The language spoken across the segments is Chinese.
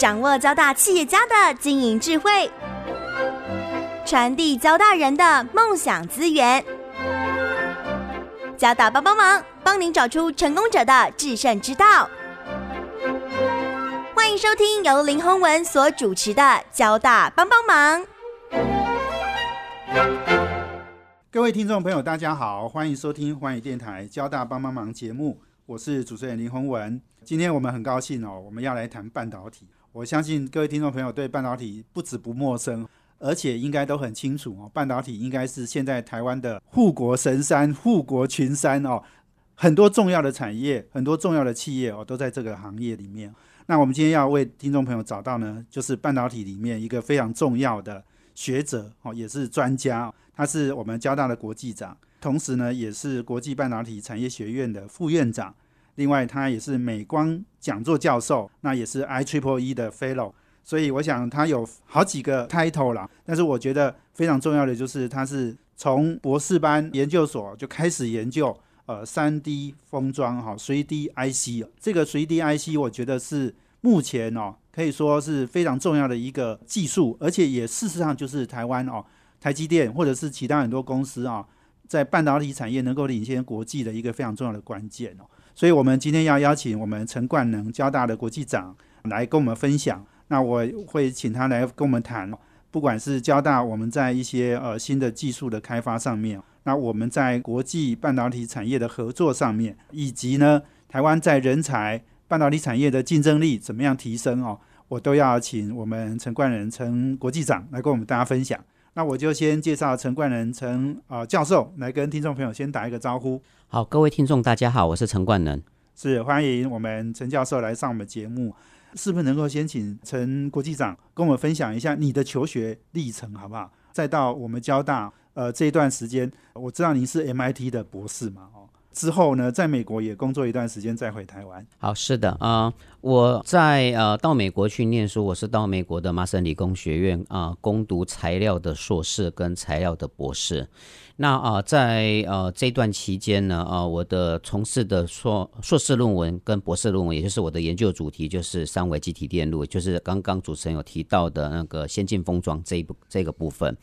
掌握交大企业家的经营智慧，传递交大人的梦想资源。交大帮帮忙，帮您找出成功者的制胜之道。欢迎收听由林宏文所主持的《交大帮帮忙》。各位听众朋友，大家好，欢迎收听环宇电台《交大帮帮忙》节目，我是主持人林宏文。今天我们很高兴哦，我们要来谈半导体。我相信各位听众朋友对半导体不止不陌生，而且应该都很清楚哦。半导体应该是现在台湾的护国神山、护国群山哦。很多重要的产业、很多重要的企业哦，都在这个行业里面。那我们今天要为听众朋友找到呢，就是半导体里面一个非常重要的学者哦，也是专家。他是我们交大的国际长，同时呢，也是国际半导体产业学院的副院长。另外，他也是美光讲座教授，那也是 I Triple E 的 Fellow。所以，我想他有好几个 title 啦。但是，我觉得非常重要的就是，他是从博士班研究所就开始研究呃三 D 封装哈，随 D IC 这个随 D IC，我觉得是目前哦可以说是非常重要的一个技术，而且也事实上就是台湾哦。台积电或者是其他很多公司啊，在半导体产业能够领先国际的一个非常重要的关键哦。所以，我们今天要邀请我们陈冠能交大的国际长来跟我们分享。那我会请他来跟我们谈，不管是交大我们在一些呃新的技术的开发上面，那我们在国际半导体产业的合作上面，以及呢台湾在人才半导体产业的竞争力怎么样提升哦，我都要请我们陈冠仁陈国际长来跟我们大家分享。那我就先介绍陈冠仁陈啊教授来跟听众朋友先打一个招呼。好，各位听众大家好，我是陈冠仁，是欢迎我们陈教授来上我们节目。是不是能够先请陈国际长跟我们分享一下你的求学历程，好不好？再到我们交大呃这一段时间，我知道您是 MIT 的博士嘛，哦。之后呢，在美国也工作一段时间，再回台湾。好，是的，啊，我在呃到美国去念书，我是到美国的麻省理工学院啊攻读材料的硕士跟材料的博士。那啊，在呃这段期间呢，啊，我的从事的硕硕士论文跟博士论文，也就是我的研究主题，就是三维机体电路，就是刚刚主持人有提到的那个先进封装这一部这个部分。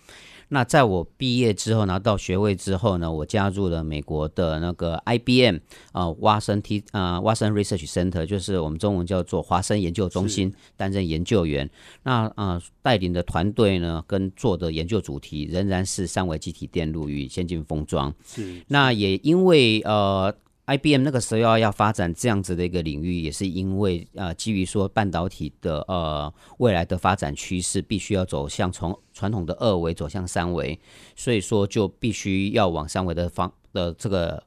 那在我毕业之后拿到学位之后呢，我加入了美国的那个 IBM 啊，华生 T 啊，华生 Research Center，就是我们中文叫做华生研究中心，担任研究员。那啊，带领的团队呢，跟做的研究主题仍然是三维机体电路与先进封装。是。那也因为呃。IBM 那个时候要要发展这样子的一个领域，也是因为呃，基于说半导体的呃未来的发展趋势，必须要走向从传统的二维走向三维，所以说就必须要往三维的方的这个。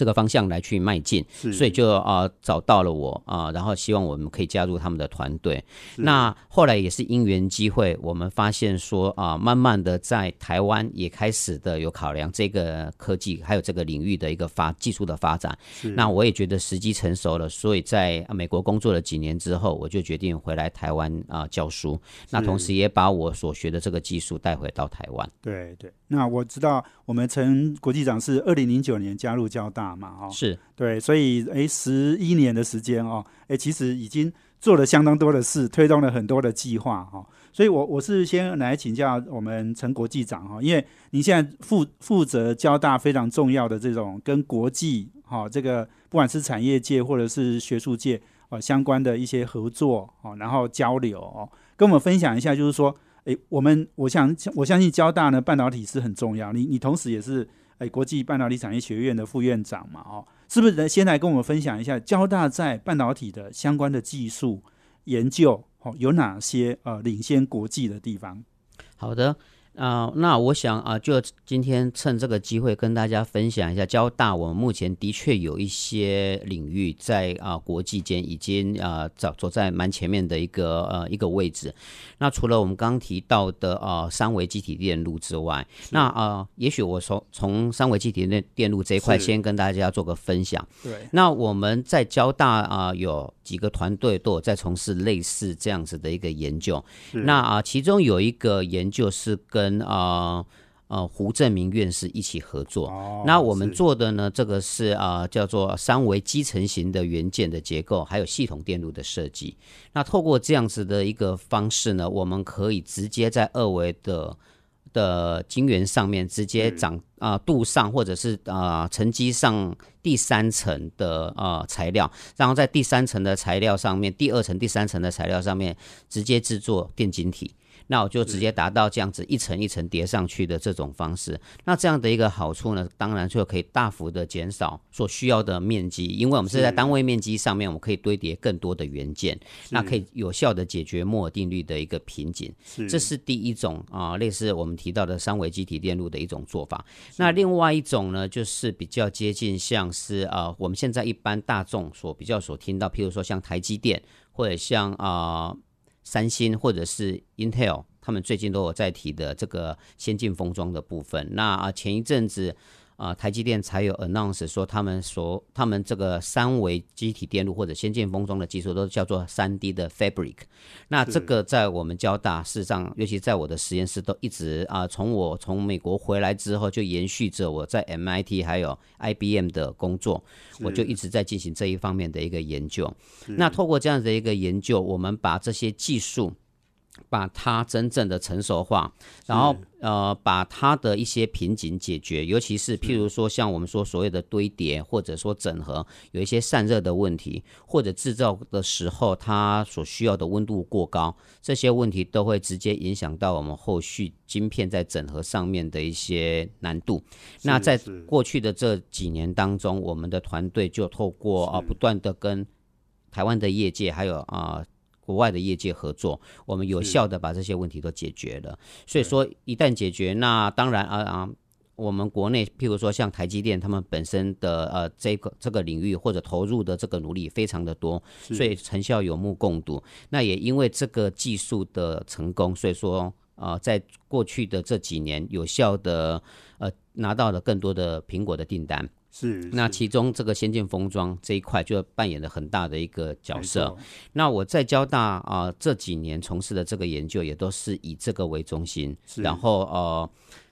这个方向来去迈进，所以就啊找到了我啊，然后希望我们可以加入他们的团队。那后来也是因缘机会，我们发现说啊，慢慢的在台湾也开始的有考量这个科技还有这个领域的一个发技术的发展。那我也觉得时机成熟了，所以在美国工作了几年之后，我就决定回来台湾啊教书。那同时也把我所学的这个技术带回到台湾。对对。那我知道我们陈国际长是二零零九年加入交大。嘛，哦，是对，所以诶，十一年的时间哦，诶，其实已经做了相当多的事，推动了很多的计划哈。所以，我我是先来请教我们陈国际长哈，因为您现在负负责交大非常重要的这种跟国际哈这个不管是产业界或者是学术界啊相关的一些合作哦，然后交流哦，跟我们分享一下，就是说，诶，我们我想我相信交大呢半导体是很重要，你你同时也是。诶，国际半导体产业学院的副院长嘛，哦，是不是先来跟我们分享一下交大在半导体的相关的技术研究，哦，有哪些呃领先国际的地方？好的。啊，那我想啊，就今天趁这个机会跟大家分享一下，交大我们目前的确有一些领域在啊国际间已经啊走走在蛮前面的一个呃一个位置。那除了我们刚刚提到的啊三维机体电路之外，那啊也许我从从三维机体电电路这一块先跟大家做个分享。对，那我们在交大啊有几个团队都有在从事类似这样子的一个研究。那啊其中有一个研究是跟跟啊呃胡正明院士一起合作。哦那我们做的呢，这个是啊、呃叫做三维基层型的元件的结构，还有系统电路的设计。那透过这样子的一个方式呢，我们可以直接在二维的的晶圆上面直接长啊、镀上或者是啊、沉积上第三层的啊材料，然后在第三层的材料上面，第二层、第三层的材料上面直接制作电晶体。那我就直接达到这样子一层一层叠上去的这种方式。那这样的一个好处呢，当然就可以大幅的减少所需要的面积，因为我们是在单位面积上面，我们可以堆叠更多的元件，那可以有效的解决摩尔定律的一个瓶颈。这是第一种啊、类似我们提到的三维基体电路的一种做法。那另外一种呢，就是比较接近像是啊、我们现在一般大众所比较所听到，譬如说像台积电或者像啊、三星或者是 Intel，他们最近都有在提的这个先进封装的部分。那啊、前一阵子。啊、台积电才有 announce 说他们所他们这个三维机体电路或者先进封装的技术都叫做三 D 的 fabric。那这个在我们交大，事实上，尤其在我的实验室都一直啊、从我从美国回来之后，就延续着我在 MIT 还有 IBM 的工作，我就一直在进行这一方面的一个研究。那透过这样的一个研究，我们把这些技术。把它真正的成熟化，然后呃，把它的一些瓶颈解决，尤其是譬如说像我们说所谓的堆叠，或者说整合，有一些散热的问题，或者制造的时候它所需要的温度过高，这些问题都会直接影响到我们后续晶片在整合上面的一些难度。那在过去的这几年当中，我们的团队就透过啊、不断的跟台湾的业界还有啊、国外的业界合作，我们有效的把这些问题都解决了。所以说，一旦解决，那当然啊啊。我们国内，譬如说像台积电，他们本身的呃这个这个领域或者投入的这个努力非常的多，所以成效有目共睹。那也因为这个技术的成功，所以说呃，在过去的这几年，有效的呃拿到了更多的苹果的订单。是是。那其中这个先进封装这一块就扮演了很大的一个角色。那我在交大啊、这几年从事的这个研究也都是以这个为中心，是。然后呃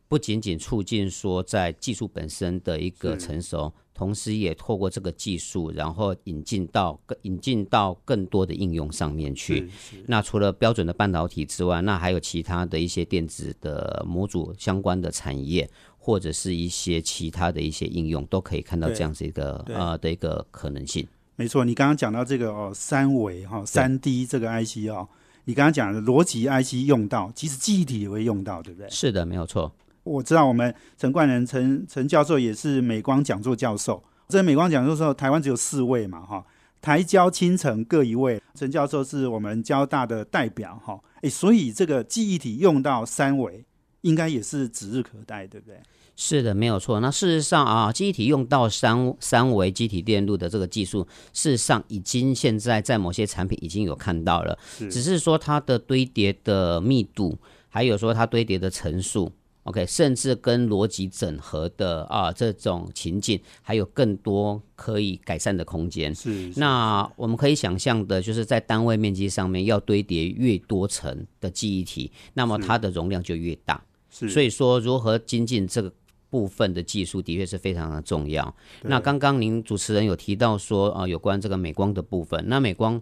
不仅仅促进说在技术本身的一个成熟，同时也透过这个技术，然后引进到更引进到更多的应用上面去。那除了标准的半导体之外，那还有其他的一些电子的模组相关的产业，或者是一些其他的一些应用，都可以看到这样子一个对呃的一个可能性。没错，你刚刚讲到这个哦，三维哈、三 D 这个 IC 哦，你刚刚讲的逻辑 IC 用到，其实记忆体也会用到，对不对？是的，没有错。我知道我们陈冠仁陈陈教授也是美光讲座教授，这美光讲座的时候，台湾只有四位嘛哈，台交、青城各一位，陈教授是我们交大的代表哈，诶，所以这个记忆体用到三维，应该也是指日可待，对不对？是的，没有错。那事实上啊，机体用到三三维机体电路的这个技术，事实上已经现在在某些产品已经有看到了，只是说它的堆叠的密度，还有说它堆叠的层数。OK，甚至跟逻辑整合的啊这种情境，还有更多可以改善的空间。是那我们可以想象的，就是在单位面积上面要堆叠越多层的记忆体，那么它的容量就越大。是，所以说，如何精进这个部分的技术，的确是非常的重要。那刚刚您主持人有提到说，啊、有关这个美光的部分，那美光。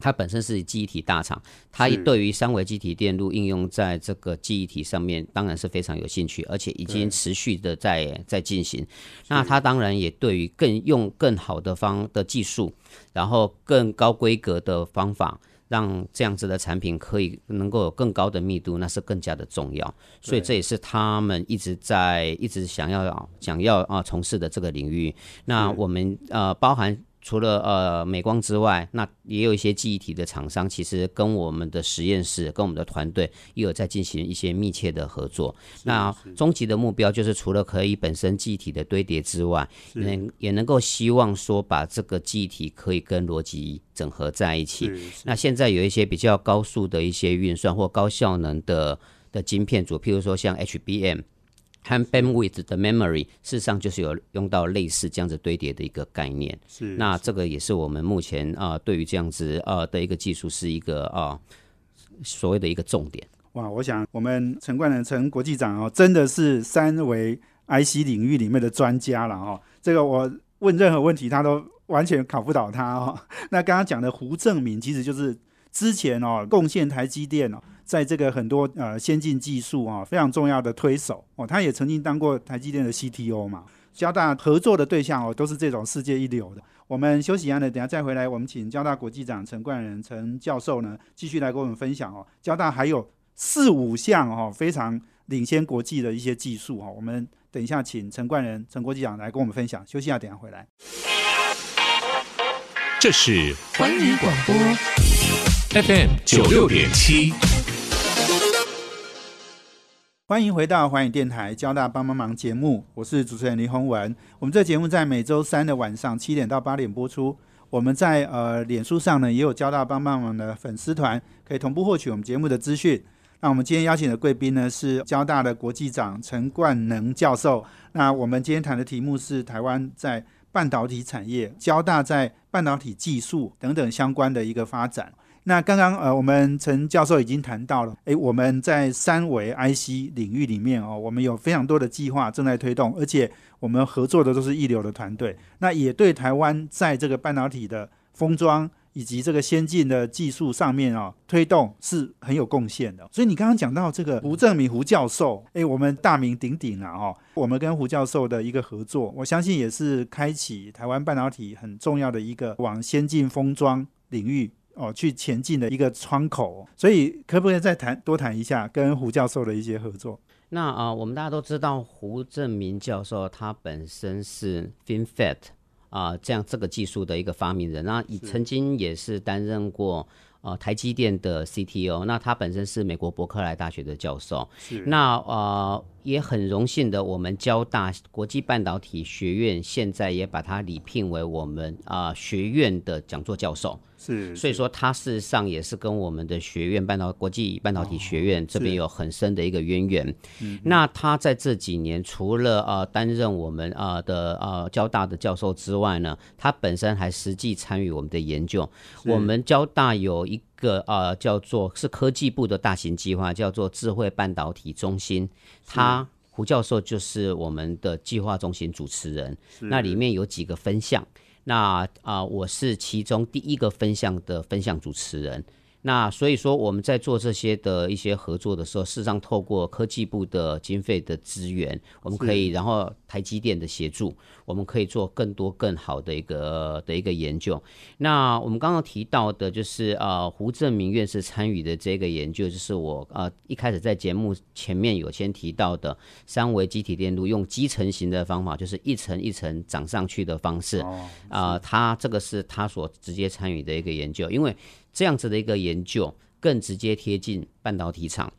它本身是记忆体大厂，它也对于三维记忆体电路应用在这个记忆体上面，当然是非常有兴趣，而且已经持续的在在进行。那它当然也对于更用更好的方的技术，然后更高规格的方法，让这样子的产品可以能够有更高的密度，那是更加的重要。所以这也是他们一直在一直想要想要啊从事的这个领域。那我们呃包含。除了呃美光之外，那也有一些记忆体的厂商，其实跟我们的实验室、跟我们的团队也有在进行一些密切的合作。那终极的目标就是除了可以本身记忆体的堆叠之外，能也能够希望说把这个记忆体可以跟逻辑整合在一起。那现在有一些比较高速的一些运算或高效能的的晶片组，譬如说像 HBM 和 bandwidth 的 memory，事实上就是有用到类似这样子堆叠的一个概念。是那这个也是我们目前啊、呃对于这样子呃的一个技术是一个啊、所谓的一个重点。哇，我想我们陈冠仁陈国际长哦，真的是三维 IC 领域里面的专家了哦。这个我问任何问题，他都完全考不倒他哦。那刚刚讲的胡正明，其实就是之前哦贡献台积电哦，在这个很多呃先进技术啊非常重要的推手哦，他也曾经当过台积电的 CTO 嘛。交大合作的对象哦，都是这种世界一流的。我们休息一下呢，等下再回来，我们请交大国际长陈冠仁陈教授呢，继续来跟我们分享哦。交大还有四五项哦，非常领先国际的一些技术哈。我们等一下请陈冠仁陈国际长来跟我们分享。休息一下，等下回来。这是环宇广播 FM 九六点七。欢迎回到环宇电台交大帮帮忙节目，我是主持人林宏文。我们这节目在每周三的晚上七点到八点播出。我们在呃脸书上呢也有交大帮帮忙的粉丝团，可以同步获取我们节目的资讯。那我们今天邀请的贵宾呢是交大的国际长陈冠能教授。那我们今天谈的题目是台湾在半导体产业、交大在半导体技术等等相关的一个发展。那刚刚呃，我们陈教授已经谈到了，诶，我们在三维 IC 领域里面哦，我们有非常多的计划正在推动，而且我们合作的都是一流的团队，那也对台湾在这个半导体的封装以及这个先进的技术上面啊，推动是很有贡献的。所以你刚刚讲到这个胡正明胡教授，诶，我们大名鼎鼎啊，哦，我们跟胡教授的一个合作，我相信也是开启台湾半导体很重要的一个往先进封装领域。哦，去前进的一个窗口，所以可不可以再谈多谈一下跟胡教授的一些合作？那啊，我们大家都知道胡正明教授，他本身是 FinFET 啊这样这个技术的一个发明人，那以曾经也是担任过呃台积电的 CTO，那他本身是美国伯克莱大学的教授，是那呃也很荣幸的，我们交大国际半导体学院现在也把他礼聘为我们啊学院的讲座教授。是，所以说他事实上也是跟我们的学院半导国际半导体学院这边有很深的一个渊源。那他在这几年除了呃担任我们呃的呃交大的教授之外呢，他本身还实际参与我们的研究。我们交大有一个呃叫做是科技部的大型计划，叫做智慧半导体中心。他胡教授就是我们的计划中心主持人。那里面有几个分项。那啊，我是其中第一个分享的分享主持人。那所以说，我们在做这些的一些合作的时候，事实上透过科技部的经费的资源，我们可以，然后台积电的协助，我们可以做更多更好的一个的一个研究。那我们刚刚提到的，就是呃胡正明院士参与的这个研究，就是我呃一开始在节目前面有先提到的三维机体电路，用基层型的方法，就是一层一层涨上去的方式。啊，他这个是他所直接参与的一个研究，因为。这样子的一个研究更直接贴近半导体厂，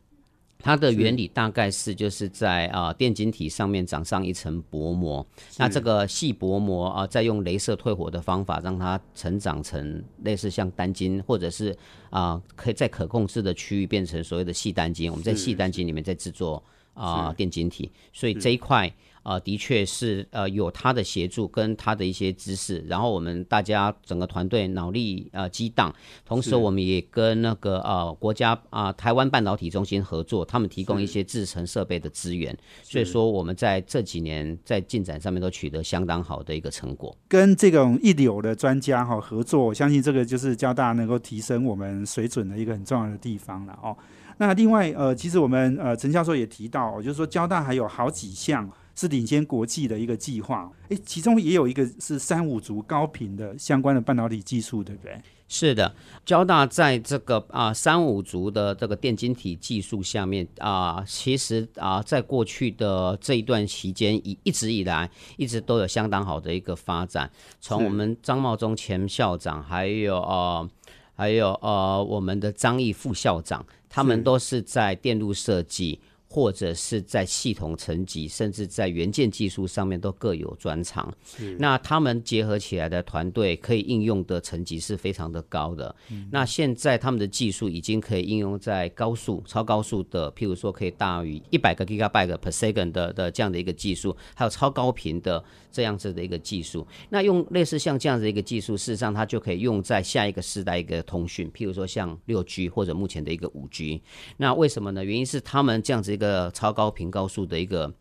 它的原理大概是就是在啊电晶体上面长上一层薄膜，那这个细薄膜啊再用镭射退火的方法让它成长成类似像单晶，或者是啊可以在可控制的区域变成所谓的细单晶，我们在细单晶里面再制作啊电晶体，所以这一块。啊，的确是，呃，有他的协助跟他的一些知识，然后我们大家整个团队脑力呃激荡，同时我们也跟那个呃国家啊台湾半导体中心合作，他们提供一些制程设备的资源，所以说我们在这几年在进展上面都取得相当好的一个成果。跟这种一流的专家哈合作，我相信这个就是交大能够提升我们水准的一个很重要的地方了哦。那另外呃，其实我们呃陈教授也提到，就是说交大还有好几项。是领先国际的一个计划，诶，其中也有一个是三五族高频的相关的半导体技术，对不对？是的，交大在这个啊三五族的这个电晶体技术下面啊，其实啊在过去的这一段期间，一一直以来一直都有相当好的一个发展。从我们张茂忠前校长，还有呃还有呃我们的张毅副校长，他们都是在电路设计。或者是在系统层级，甚至在元件技术上面都各有专长。那他们结合起来的团队可以应用的层级是非常的高的。那现在他们的技术已经可以应用在高速、超高速的，譬如说可以大于一百个 gigabyte per second 的的这样的一个技术，还有超高频的这样子的一个技术。那用类似像这样子的一个技术，事实上它就可以用在下一个时代一个通讯，譬如说像六 G 或者目前的一个五 G。那为什么呢？原因是他们这样子一个超高频高速的一个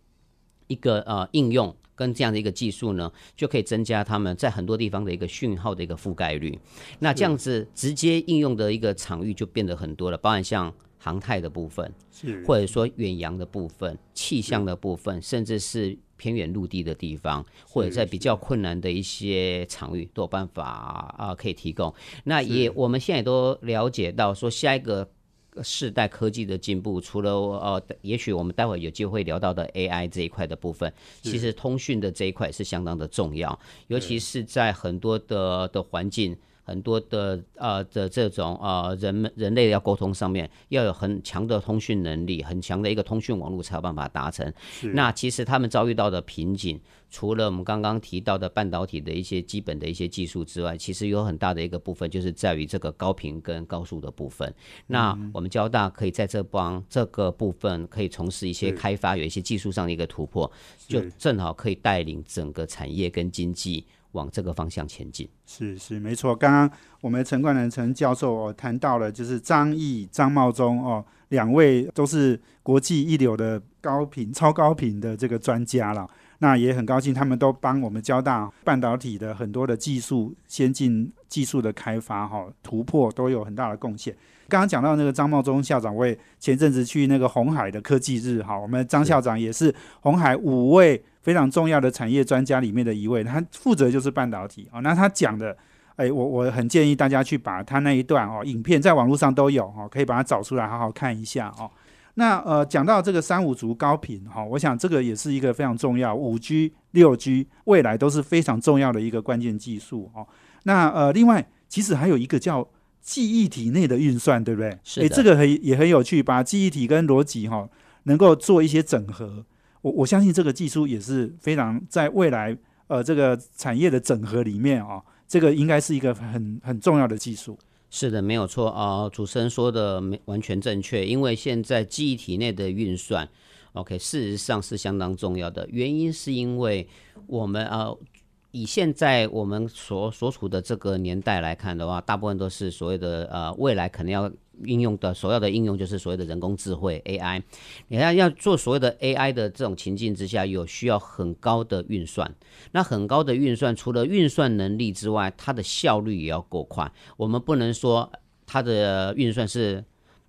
一个呃应用跟这样的一个技术呢，就可以增加他们在很多地方的一个讯号的一个覆盖率。那这样子直接应用的一个场域就变得很多了，包含像航太的部分，是或者说远洋的部分、气象的部分，甚至是偏远陆地的地方，或者在比较困难的一些场域，都有办法啊可以提供。那也我们现在都了解到，说下一个世代科技的进步，除了呃，也许我们待会有机会聊到的 AI 这一块的部分，其实通讯的这一块是相当的重要，尤其是在很多的的环境。很多的呃的这种呃人们人类要沟通上面要有很强的通讯能力，很强的一个通讯网络才有办法达成。那其实他们遭遇到的瓶颈，除了我们刚刚提到的半导体的一些基本的一些技术之外，其实有很大的一个部分就是在于这个高频跟高速的部分。那我们交大可以在这帮这个部分可以从事一些开发，有一些技术上的一个突破，就正好可以带领整个产业跟经济。往这个方向前进是是没错。刚刚我们陈冠仁陈教授哦谈到了，就是张毅、张茂忠哦两位都是国际一流的高频、超高频的这个专家了。那也很高兴，他们都帮我们交大半导体的很多的技术先进技术的开发哈突破都有很大的贡献。刚刚讲到那个张茂忠校长，我也前阵子去那个红海的科技日哈，我们张校长也是红海五位。非常重要的产业专家里面的一位，他负责就是半导体哦。那他讲的，哎，我我很建议大家去把他那一段哦，影片在网络上都有哦，可以把它找出来好好看一下哦。那呃，讲到这个三五族高频哈，我想这个也是一个非常重要，五 G、六 G 未来都是非常重要的一个关键技术哦。那呃，另外其实还有一个叫记忆体内的运算，对不对？是。这个很也很有趣，把记忆体跟逻辑哈能够做一些整合。我我相信这个技术也是非常在未来呃这个产业的整合里面啊，这个应该是一个很很重要的技术。是的，没有错啊，主持人说的没完全正确。因为现在记忆体内的运算，OK，事实上是相当重要的。原因是因为我们啊，以现在我们所所处的这个年代来看的话，大部分都是所谓的呃未来可能要。应用的所要的应用就是所谓的人工智慧 AI，你看要做所谓的 AI 的这种情境之下，有需要很高的运算。那很高的运算，除了运算能力之外，它的效率也要够快。我们不能说它的运算是。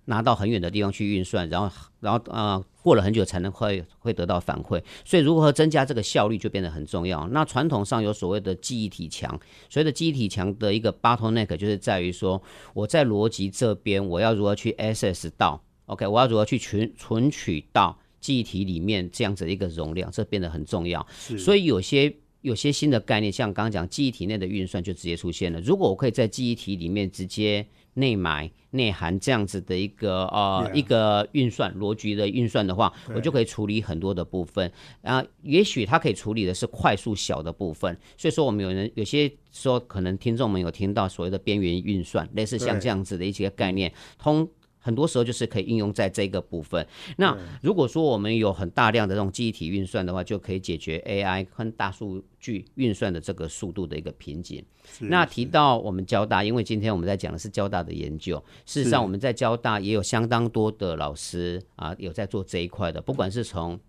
拿到很远的地方去运算，然后，然后啊，过了很久才能会会得到反馈。所以，如何增加这个效率就变得很重要。那传统上有所谓的记忆体墙，所谓的记忆体墙的一个 bottleneck 就是在于说，我在逻辑这边我要如何去 access 到，OK，我要如何去存存取到记忆体里面这样子的一个容量，这变得很重要。所以有些有些新的概念，像刚刚讲记忆体内的运算就直接出现了。如果我可以在记忆体里面直接内埋内涵这样子的一个呃一个运算逻辑的运算的话，我就可以处理很多的部分啊。也许它可以处理的是快速小的部分，所以说我们有人有些说可能听众们有听到所谓的边缘运算，类似像这样子的一些概念，通。很多时候就是可以应用在这个部分。那如果说我们有很大量的这种记忆体运算的话，就可以解决 AI 跟大数据运算的这个速度的一个瓶颈。那提到我们交大，因为今天我们在讲的是交大的研究，事实上我们在交大也有相当多的老师啊，有在做这一块的，不管是从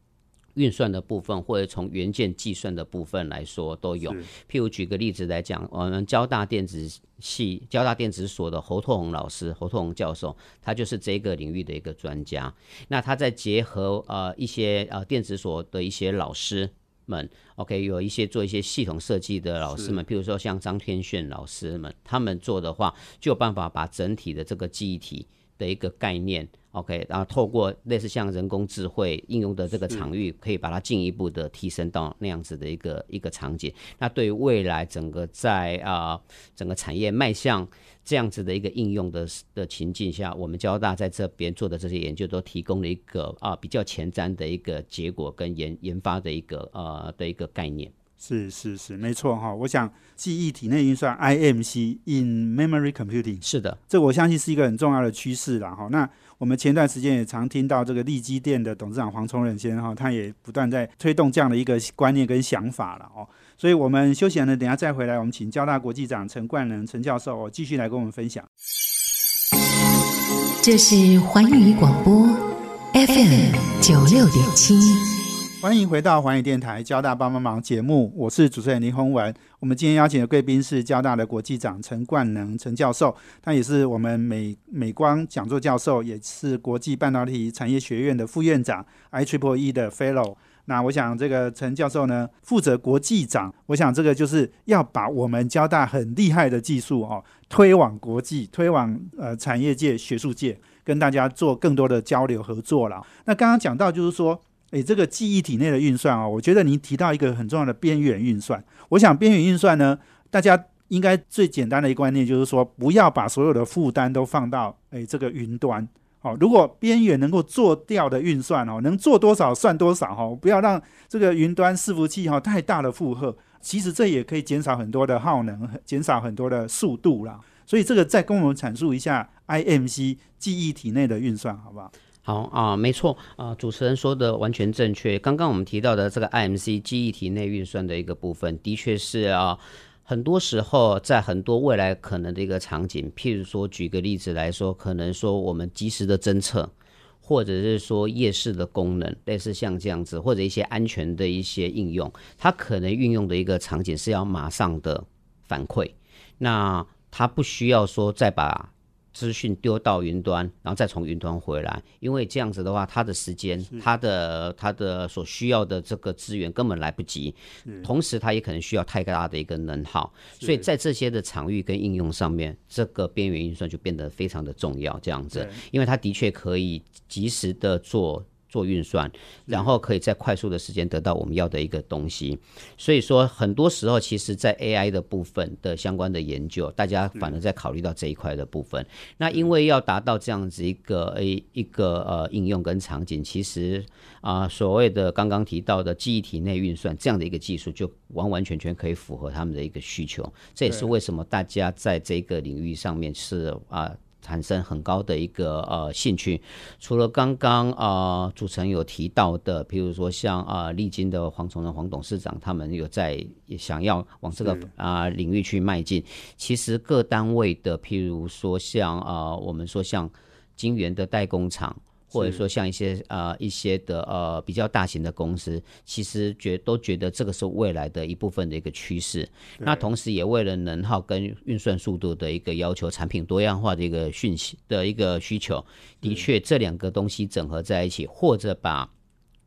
运算的部分，或者从元件计算的部分来说都有。譬如举个例子来讲，我们交大电子系、交大电子所的侯拓宏老师、侯拓宏教授，他就是这个领域的一个专家。那他在结合呃一些呃电子所的一些老师们，OK，有一些做一些系统设计的老师们，譬如说像张天炫老师们，他们做的话，就有办法把整体的这个记忆体。的一个概念。OK，然后透过类似像人工智慧应用的这个场域，可以把它进一步的提升到那样子的一个一个场景。那对于未来整个在啊整个产业迈向这样子的一个应用的的情境下，我们交大在这边做的这些研究都提供了一个啊比较前瞻的一个结果跟研研发的一个呃的一个概念。是是是，没错哈。我想记忆体内运算 IMC in memory computing 是的，这我相信是一个很重要的趋势了哈。那我们前段时间也常听到这个利基店的董事长黄崇仁先生哈，他也不断在推动这样的一个观念跟想法了哦。所以我们休息完了，等下再回来，我们请交大国际长陈冠能陈教授哦，继续来跟我们分享。这是环宇广播 FM 九六点七。欢迎回到环宇电台交大帮帮忙节目，我是主持人林宏文。我们今天邀请的贵宾是交大的国际长陈冠能陈教授，他也是我们美美光讲座教授，也是国际半导体产业学院的副院长，I Triple E 的 Fellow。那我想这个陈教授呢，负责国际长，我想这个就是要把我们交大很厉害的技术哦，推往国际，推往呃产业界、学术界，跟大家做更多的交流合作了。那刚刚讲到就是说。诶，这个记忆体内的运算啊，我觉得您提到一个很重要的边缘运算。我想边缘运算呢，大家应该最简单的一个观念就是说，不要把所有的负担都放到诶这个云端。哦，如果边缘能够做掉的运算哦，能做多少算多少哈，不要让这个云端伺服器哈太大的负荷。其实这也可以减少很多的耗能，减少很多的速度啦。所以这个再跟我们阐述一下 IMC 记忆体内的运算，好不好？好啊，没错啊，主持人说的完全正确。刚刚我们提到的这个 IMC 记忆体内运算的一个部分，的确是啊，很多时候在很多未来可能的一个场景，譬如说举个例子来说，可能说我们及时的侦测，或者是说夜视的功能，类似像这样子，或者一些安全的一些应用，它可能运用的一个场景是要马上的反馈，那它不需要说再把。资讯丢到云端，然后再从云端回来，因为这样子的话，它的时间、它的、它的所需要的这个资源根本来不及，同时它也可能需要太大的一个能耗，所以在这些的场域跟应用上面，这个边缘运算就变得非常的重要。这样子，因为它的确可以及时的做。做运算，然后可以在快速的时间得到我们要的一个东西。所以说，很多时候其实，在 AI 的部分的相关的研究，大家反而在考虑到这一块的部分。那因为要达到这样子一个一一个呃应用跟场景，其实啊，所谓的刚刚提到的记忆体内运算这样的一个技术，就完完全全可以符合他们的一个需求。这也是为什么大家在这个领域上面是啊。产生很高的一个呃兴趣，除了刚刚啊主持人有提到的，譬如说像啊丽晶的黄崇仁黄董事长，他们有在想要往这个啊领域去迈进。其实各单位的，譬如说像啊我们说像金源的代工厂。或者说像一些呃一些的呃比较大型的公司，其实觉都觉得这个是未来的一部分的一个趋势。那同时也为了能耗跟运算速度的一个要求，产品多样化的一个讯息的一个需求，的确这两个东西整合在一起，或者把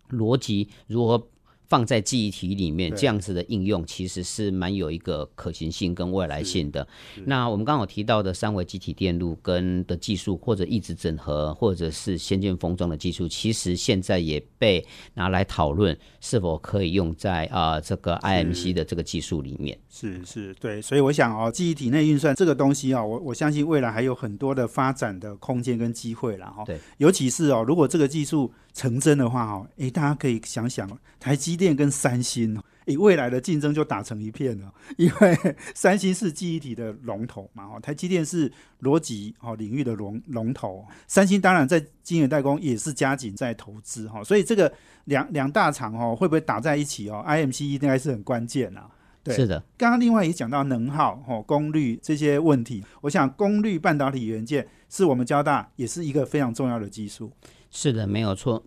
逻辑如何。放在记忆体里面，这样子的应用其实是蛮有一个可行性跟未来性的。那我们刚好提到的三维机体电路跟的技术，或者一直整合，或者是先进封装的技术，其实现在也被拿来讨论是否可以用在啊这个 IMC 的这个技术里面。是是，对，所以我想哦，记忆体内运算这个东西啊，我我相信未来还有很多的发展的空间跟机会了哈。对，尤其是哦，如果这个技术。成真的话，哈，诶，大家可以想想，台积电跟三星，诶，未来的竞争就打成一片了。因为三星是记忆体的龙头嘛，哈，台积电是逻辑哦领域的龙龙头，三星当然在晶圆代工也是加紧在投资，哈，所以这个两两大厂哦，会不会打在一起哦？IMC 应该是很关键啊。对，是的。刚刚另外也讲到能耗、哦功率这些问题，我想功率半导体元件是我们交大也是一个非常重要的技术。是的，没有错。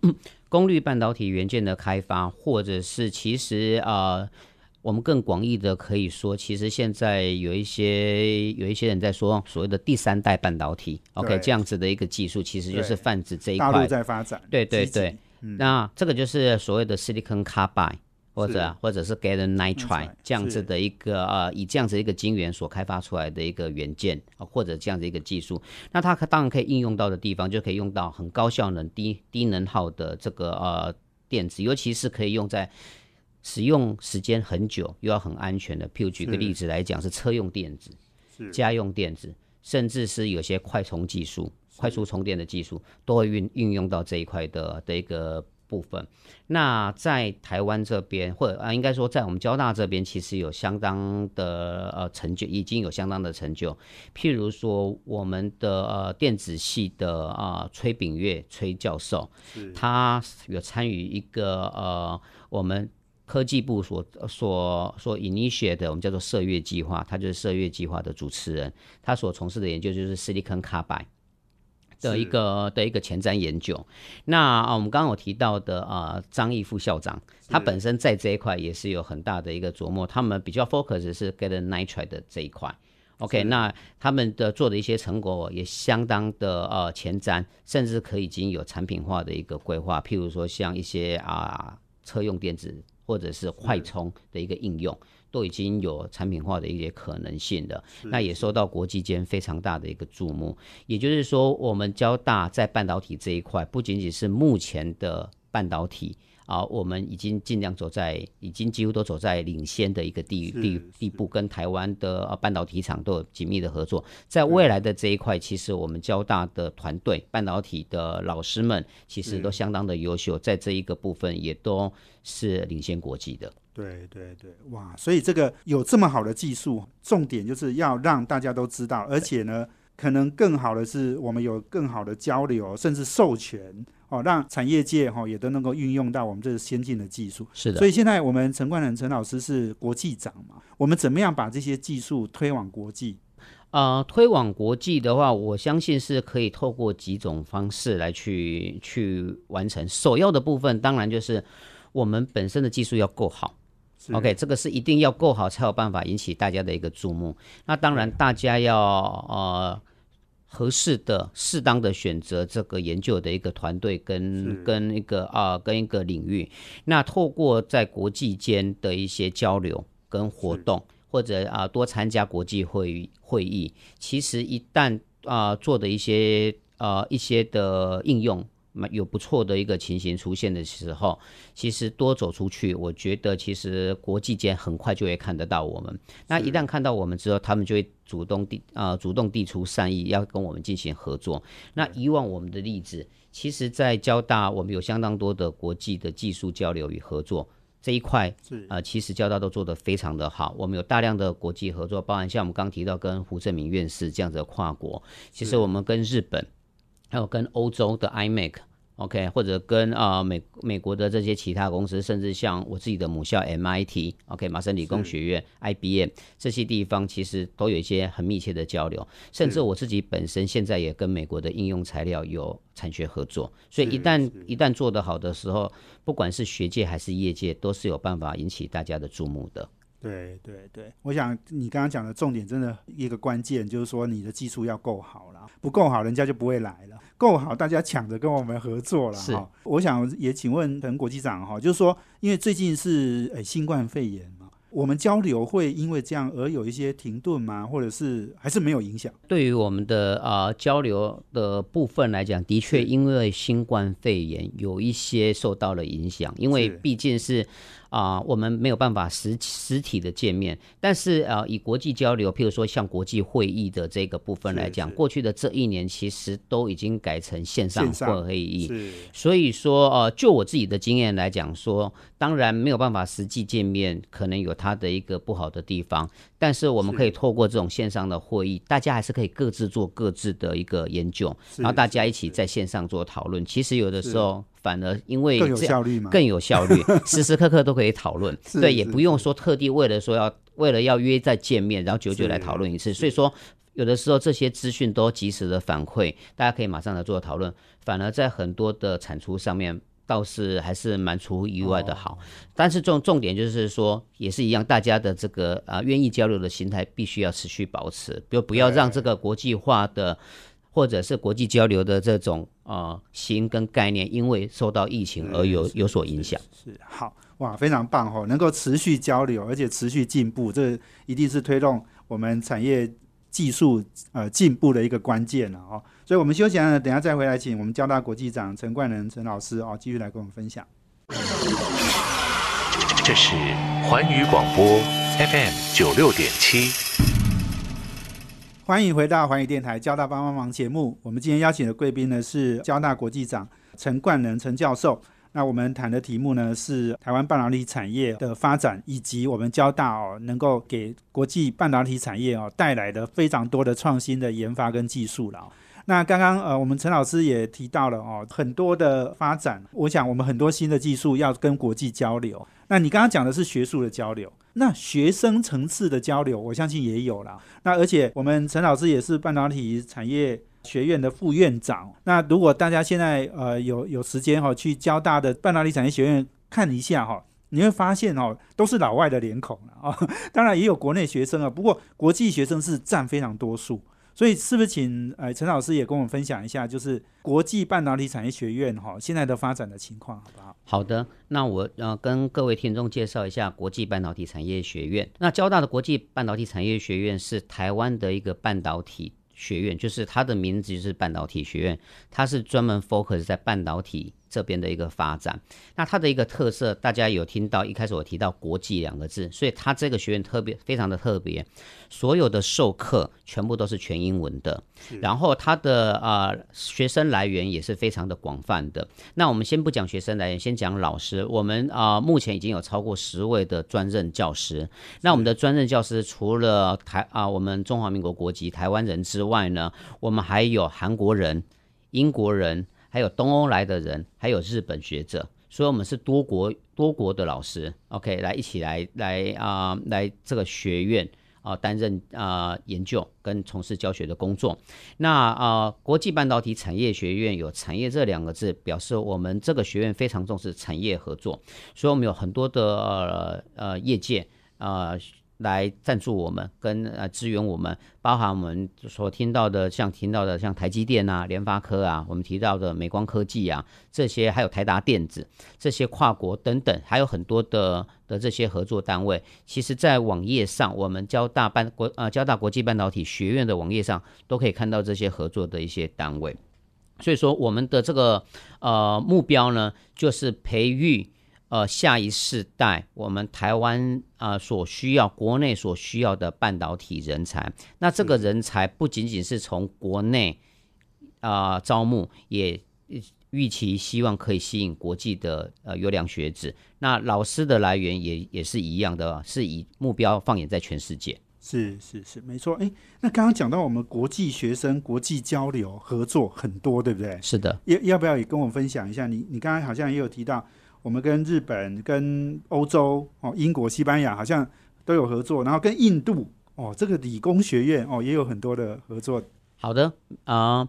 功率半导体元件的开发，或者是其实啊，我们更广义的可以说，其实现在有一些有一些人在说所谓的第三代半导体，OK，这样子的一个技术，其实就是泛指这一块。大陆在发展。对对对，那这个就是所谓的 silicon carbide。或者或者是 gallium nitride Nitride，这样子的一个呃，以这样子一个晶圆所开发出来的一个元件，啊或者这样子一个技术，那它可当然可以应用到的地方，就可以用到很高效能、低低能耗的这个呃电子，尤其是可以用在使用时间很久又要很安全的。譬如举个例子来讲，是车用电子、是。家用电子，甚至是有些快充技术、快速充电的技术，都会运运用到这一块的的一个部分。那在台湾这边，或者啊，应该说在我们交大这边，其实有相当的呃成就，已经有相当的成就。譬如说，我们的呃电子系的啊、呃崔炳月崔教授，他有参与一个呃我们科技部所所所 initiate 的，我们叫做射月计划，他就是射月计划的主持人，他所从事的研究就是 silicon carbide。的一个的一个前瞻研究，那啊，我们刚刚有提到的啊，张毅副校长，他本身在这一块也是有很大的一个琢磨，他们比较 focus 是 gallium nitride 的这一块。OK，那他们的做的一些成果也相当的呃前瞻，甚至可以已经有产品化的一个规划，譬如说像一些啊车用电子或者是快充的一个应用。都已经有产品化的一些可能性的，那也受到国际间非常大的一个注目。也就是说，我们交大在半导体这一块，不仅仅是目前的半导体啊，我们已经尽量走在，已经几乎都走在领先的一个地地地步，跟台湾的呃半导体厂都有紧密的合作。在未来的这一块，其实我们交大的团队、半导体的老师们，其实都相当的优秀，在这一个部分也都是领先国际的。对对对，哇！所以这个有这么好的技术，重点就是要让大家都知道，而且呢，可能更好的是我们有更好的交流，甚至授权哦，让产业界哈、也都能够运用到我们这个先进的技术。是的所，以现在我们陈冠仁陈老师是国际长嘛，我们怎么样把这些技术推往国际？呃，推广国际的话，我相信是可以透过几种方式来去去完成。首要的部分，当然就是我们本身的技术要够好。是 OK，这个是一定要够好才有办法引起大家的一个注目。那当然，大家要呃合适的、适当的选择这个研究的一个团队跟跟一个啊、跟一个领域。那透过在国际间的一些交流跟活动，或者啊、多参加国际会议会议，其实一旦啊、做的一些呃一些的应用。蛮有不错的一个情形出现的时候，其实多走出去，我觉得其实国际间很快就会看得到我们。那一旦看到我们之后，他们就会主动递呃主动递出善意，要跟我们进行合作。那以往我们的例子，其实在交大我们有相当多的国际的技术交流与合作。这一块是呃，其实交大都做得非常的好，我们有大量的国际合作，包含像我们刚提到跟胡正明院士这样子的跨国，其实我们跟日本，还有跟欧洲的 iMac。OK，或者跟啊、呃美美国的这些其他公司，甚至像我自己的母校 MIT，OK、麻省理工学院、IBM 这些地方，其实都有一些很密切的交流。甚至我自己本身现在也跟美国的应用材料有产学合作，所以一旦一旦做得好的时候，不管是学界还是业界，都是有办法引起大家的注目的。对对对，我想你刚刚讲的重点，真的一个关键就是说你的技术要够好了，不够好人家就不会来了，够好大家抢着跟我们合作了是。哈。我想也请问陈国际长哈，就是说，因为最近是诶新冠肺炎嘛，我们交流会因为这样而有一些停顿吗？或者是还是没有影响？对于我们的呃交流的部分来讲，的确因为新冠肺炎有一些受到了影响，因为毕竟是啊、我们没有办法实实体的见面，但是呃以国际交流，譬如说像国际会议的这个部分是来讲，过去的这一年其实都已经改成线上线上会议，是。所以说，呃，就我自己的经验来讲说，当然没有办法实际见面，可能有它的一个不好的地方，但是我们可以透过这种线上的会议，大家还是可以各自做各自的一个研究，然后大家一起在线上做讨论。其实有的时候反而因为更有效率嘛？更有效率，时时刻刻都可以讨论，对，也不用说特地为了说要为了要约再见面，然后久久来讨论一次。所以说，有的时候这些资讯都及时的反馈，大家可以马上来做讨论，反而在很多的产出上面。倒是还是蛮出乎意外的好，但是重重点就是说，也是一样，大家的这个啊愿意交流的心态必须要持续保持，就不要让这个国际化的或者是国际交流的这种呃心跟概念，因为受到疫情而有有所影响。是好，哇，非常棒哦，能够持续交流，而且持续进步，这一定是推动我们产业技术呃进步的一个关键了哦。所以，我们休息呢，等下再回来，请我们交大国际长陈冠仁陈老师哦，继续来跟我们分享。这是环宇广播 FM 九六点七，欢迎回到环宇电台交大帮帮忙节目。我们今天邀请的贵宾呢是交大国际长陈冠仁陈教授。那我们谈的题目呢是台湾半导体产业的发展，以及我们交大哦能够给国际半导体产业哦带来的非常多的创新的研发跟技术了。那刚刚呃，我们陈老师也提到了哦，很多的发展，我想我们很多新的技术要跟国际交流。那你刚刚讲的是学术的交流，那学生层次的交流，我相信也有了。那而且我们陈老师也是半导体产业学院的副院长。那如果大家现在呃有有时间哈，去交大的半导体产业学院看一下哈，你会发现哦，都是老外的脸孔了啊。当然也有国内学生啊，不过国际学生是占非常多数。所以是不是请呃陈老师也跟我们分享一下，就是国际半导体产业学院哈现在的发展的情况，好不好？好的，那我呃跟各位听众介绍一下国际半导体产业学院。那交大的国际半导体产业学院是台湾的一个半导体学院，就是它的名字就是半导体学院，它是专门 focus 在半导体。这边的一个发展，那它的一个特色，大家有听到一开始我提到“国际”两个字，所以它这个学院特别非常的特别，所有的授课全部都是全英文的，然后它的啊学生来源也是非常的广泛的。那我们先不讲学生来源，先讲老师。我们啊目前已经有超过十位的专任教师。那我们的专任教师除了台啊我们中华民国国籍台湾人之外呢，我们还有韩国人、英国人。还有东欧来的人，还有日本学者，所以我们是多国多国的老师，OK，来一起来来啊，来这个学院啊担任啊研究跟从事教学的工作。那啊，国际半导体产业学院有“产业”这两个字，表示我们这个学院非常重视产业合作，所以我们有很多的呃呃业界啊。来赞助我们，跟呃支援我们，包含我们所听到的，像听到的像台积电啊、联发科啊，我们提到的美光科技啊，这些还有台达电子这些跨国等等，还有很多的的这些合作单位。其实，在网页上，我们交大半国呃交大国际半导体学院的网页上，都可以看到这些合作的一些单位。所以说，我们的这个呃目标呢，就是培育。呃，下一世代我们台湾啊所需要、国内所需要的半导体人才，那这个人才不仅仅是从国内啊招募，也预期希望可以吸引国际的呃优良学子。那老师的来源也也是一样的，是以目标放眼在全世界。是是是，没错。哎，那刚刚讲到我们国际学生、国际交流合作很多，对不对？是的。要要不要也跟我们分享一下？你你刚才好像也有提到。我们跟日本、跟欧洲、哦，英国、西班牙好像都有合作，然后跟印度哦，这个理工学院哦也有很多的合作。好的啊，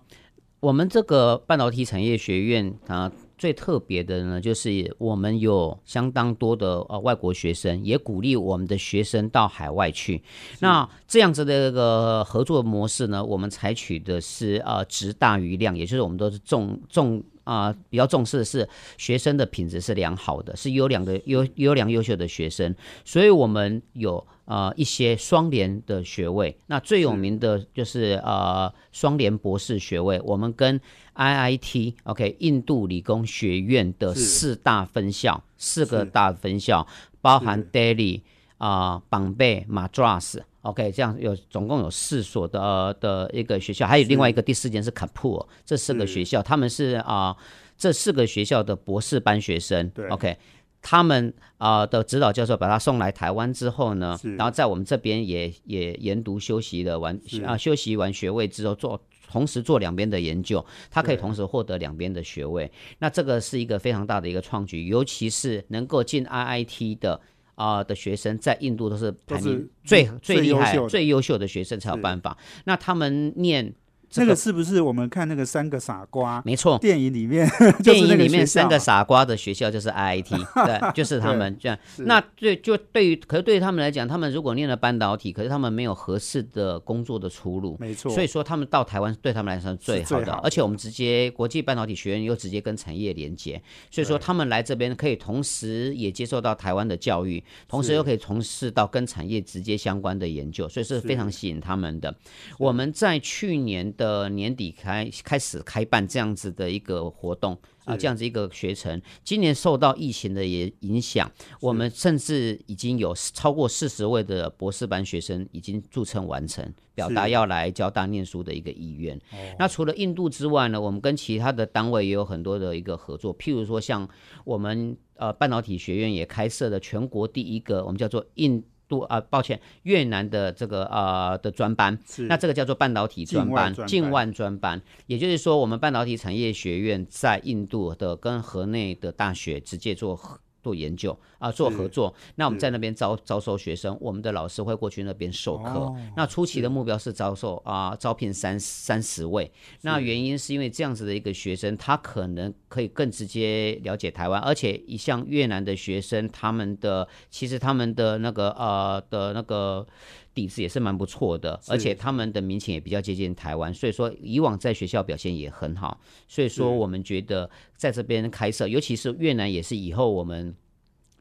我们这个半导体产业学院啊，最特别的呢，就是我们有相当多的呃外国学生，也鼓励我们的学生到海外去。那这样子的一个合作模式呢，我们采取的是呃值大于量，也就是我们都是重重。啊，比较重视的是学生的品质是良好的，是优良的优优良优秀的学生，所以我们有啊一些双联的学位。那最有名的就是呃双联博士学位，我们跟 IIT OK 印度理工学院的四大分校，四个大分校包含 Delhi 啊、绑贝、马 Madras。OK，这样有总共有四所的的一个学校，还有另外一个第四间是卡普尔，这四个学校他们是啊这四个学校的博士班学生，OK，他们啊的指导教授把他送来台湾之后呢，然后在我们这边也也研读修习了完啊修习完学位之后做同时做两边的研究，他可以同时获得两边的学位，那这个是一个非常大的一个创举，尤其是能够进 IIT 的。啊的学生在印度都是排名最最厉害、最优秀的学生才有办法。那他们念这那个是不是我们看那个三个傻瓜没错，电影里面 电影里面三个傻瓜的学校就是 IIT，对，就是他们这样。那对，就对于，可是对于他们来讲，他们如果念了半导体，可是他们没有合适的工作的出路，没错，所以说他们到台湾对他们来说是最好的而且我们直接国际半导体学院又直接跟产业连接，所以说他们来这边可以同时也接受到台湾的教育，同时又可以从事到跟产业直接相关的研究，所以是非常吸引他们的。我们在去年的年底开开始开办这样子的一个活动。啊，这样子一个学程，今年受到疫情的也影响，我们甚至已经有超过四十位的博士班学生已经注册完成，表达要来交大念书的一个意愿。那除了印度之外呢，我们跟其他的单位也有很多的一个合作，譬如说像我们呃半导体学院也开设了全国第一个，我们叫做印。度啊，抱歉，越南的这个呃的专班，那这个叫做半导体专班，近万专班，也就是说，我们半导体产业学院在印度的跟河内的大学直接做。做研究啊，做合作。那我们在那边招招收学生，我们的老师会过去那边授课。那初期的目标是招收啊，招聘三三十位。那原因是因为这样子的一个学生，他可能可以更直接了解台湾，而且一向越南的学生，他们的其实他们的那个呃的那个底子也是蛮不错的，而且他们的民情也比较接近台湾，所以说以往在学校表现也很好。所以说我们觉得在这边开设，尤其是越南，也是以后我们。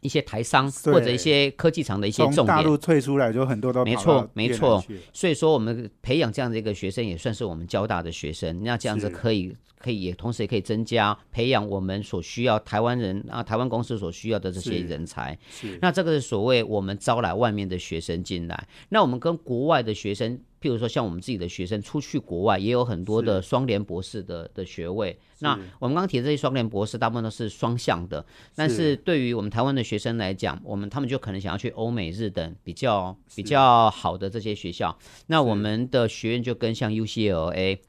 一些台商或者一些科技厂的一些重点，大陆退出来就很多都没错没错，所以说我们培养这样的一个学生也算是我们交大的学生，那这样子可以可以也同时也可以增加培养我们所需要台湾人啊台湾公司所需要的这些人才，那这个是所谓我们招来外面的学生进来，那我们跟国外的学生。譬如说，像我们自己的学生出去国外，也有很多的双联博士的的学位。那我们刚刚提的这些双联博士，大部分都是双向的。但是对于我们台湾的学生来讲，我们他们就可能想要去欧美日等比较比较好的这些学校。那我们的学院就跟像 UCLA。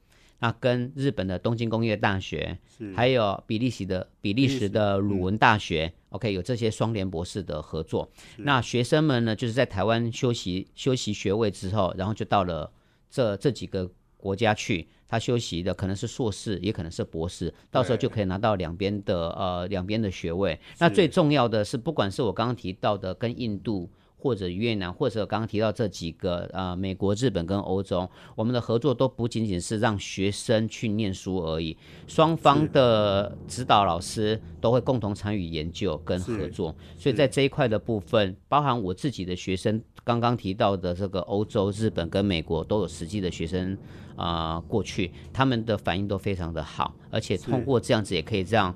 那跟日本的东京工业大学，还有比利时的比利时的鲁文大学，OK，有这些双联博士的合作。那学生们呢，就是在台湾修习修习学位之后，然后就到了这这几个国家去，他修习的可能是硕士，也可能是博士，到时候就可以拿到两边的呃两边的学位。那最重要的是，不管是我刚刚提到的跟印度。或者越南，或者刚刚提到这几个啊，美国、日本跟欧洲，我们的合作都不仅仅是让学生去念书而已，双方的指导老师都会共同参与研究跟合作。所以在这一块的部分，包含我自己的学生，刚刚提到的这个欧洲、日本跟美国都有实际的学生啊过去，他们的反应都非常的好，而且通过这样子也可以让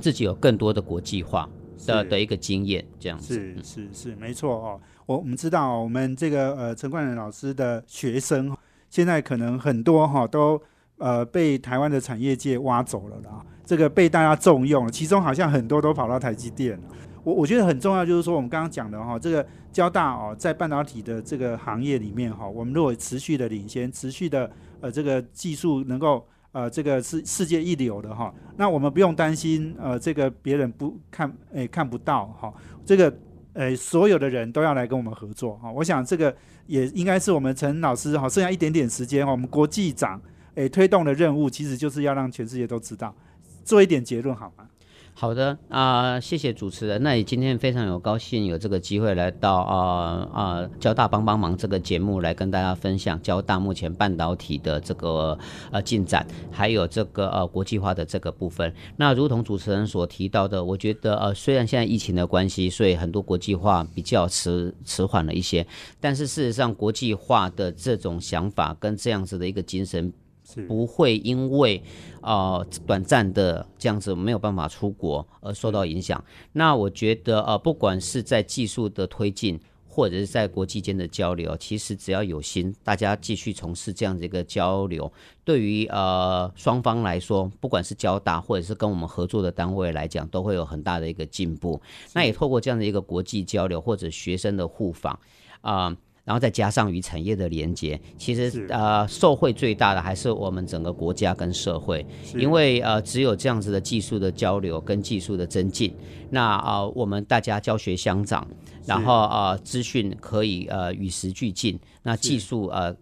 自己有更多的国际化。的的一个经验，这样子是是是没错哦。我我们知道，我们这个呃陈冠仁老师的学生，现在可能很多哈都呃被台湾的产业界挖走了啦，这个被大家重用了。其中好像很多都跑到台积电了。我我觉得很重要，就是说我们刚刚讲的哈，这个交大哦，在半导体的这个行业里面哈，我们如果持续的领先，持续的呃这个技术能够。呃，这个是世界一流的哈，那我们不用担心，呃，这个别人不看，诶，看不到哈，这个，诶，所有的人都要来跟我们合作哈。我想这个也应该是我们陈老师哈，剩下一点点时间哈，我们国际长诶推动的任务，其实就是要让全世界都知道，做一点结论好吗？好的啊，谢谢主持人。那你今天非常有高兴有这个机会来到啊啊交大帮帮忙这个节目来跟大家分享交大目前半导体的这个呃进展，还有这个呃国际化的这个部分。那如同主持人所提到的，我觉得呃虽然现在疫情的关系，所以很多国际化比较迟迟缓了一些，但是事实上国际化的这种想法跟这样子的一个精神。不会因为呃短暂的这样子没有办法出国而受到影响。那我觉得呃，不管是在技术的推进，或者是在国际间的交流，其实只要有心，大家继续从事这样的一个交流，对于呃双方来说，不管是交大或者是跟我们合作的单位来讲，都会有很大的一个进步。那也透过这样的一个国际交流或者学生的互访啊。然后再加上与产业的连接，其实呃受惠最大的还是我们整个国家跟社会，因为呃只有这样子的技术的交流跟技术的增进，那啊我们大家教学相长，然后啊资讯可以呃与时俱进，那技术呃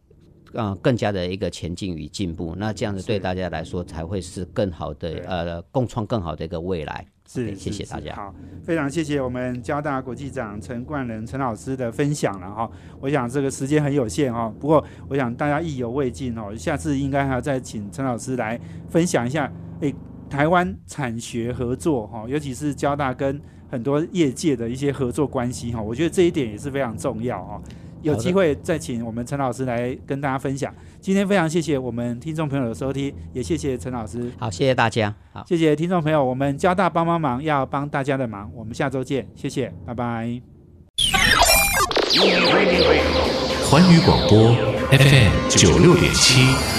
呃更加的一个前进与进步。那这样子对大家来说才会是更好的呃共创更好的一个未来。是谢谢大家。好，非常谢谢我们交大国际长陈冠仁陈老师的分享了哈。我想这个时间很有限哈，不过我想大家意犹未尽哦，下次应该还要再请陈老师来分享一下，诶，台湾产学合作哈，尤其是交大跟很多业界的一些合作关系哈，我觉得这一点也是非常重要哈。有机会再请我们陈老师来跟大家分享。今天非常谢谢我们听众朋友的收听，也谢谢陈老师。好，谢谢大家。好。谢谢听众朋友，我们交大帮帮忙，要帮大家的忙，我们下周见，谢谢，拜拜。环宇广播 FM 九六点七。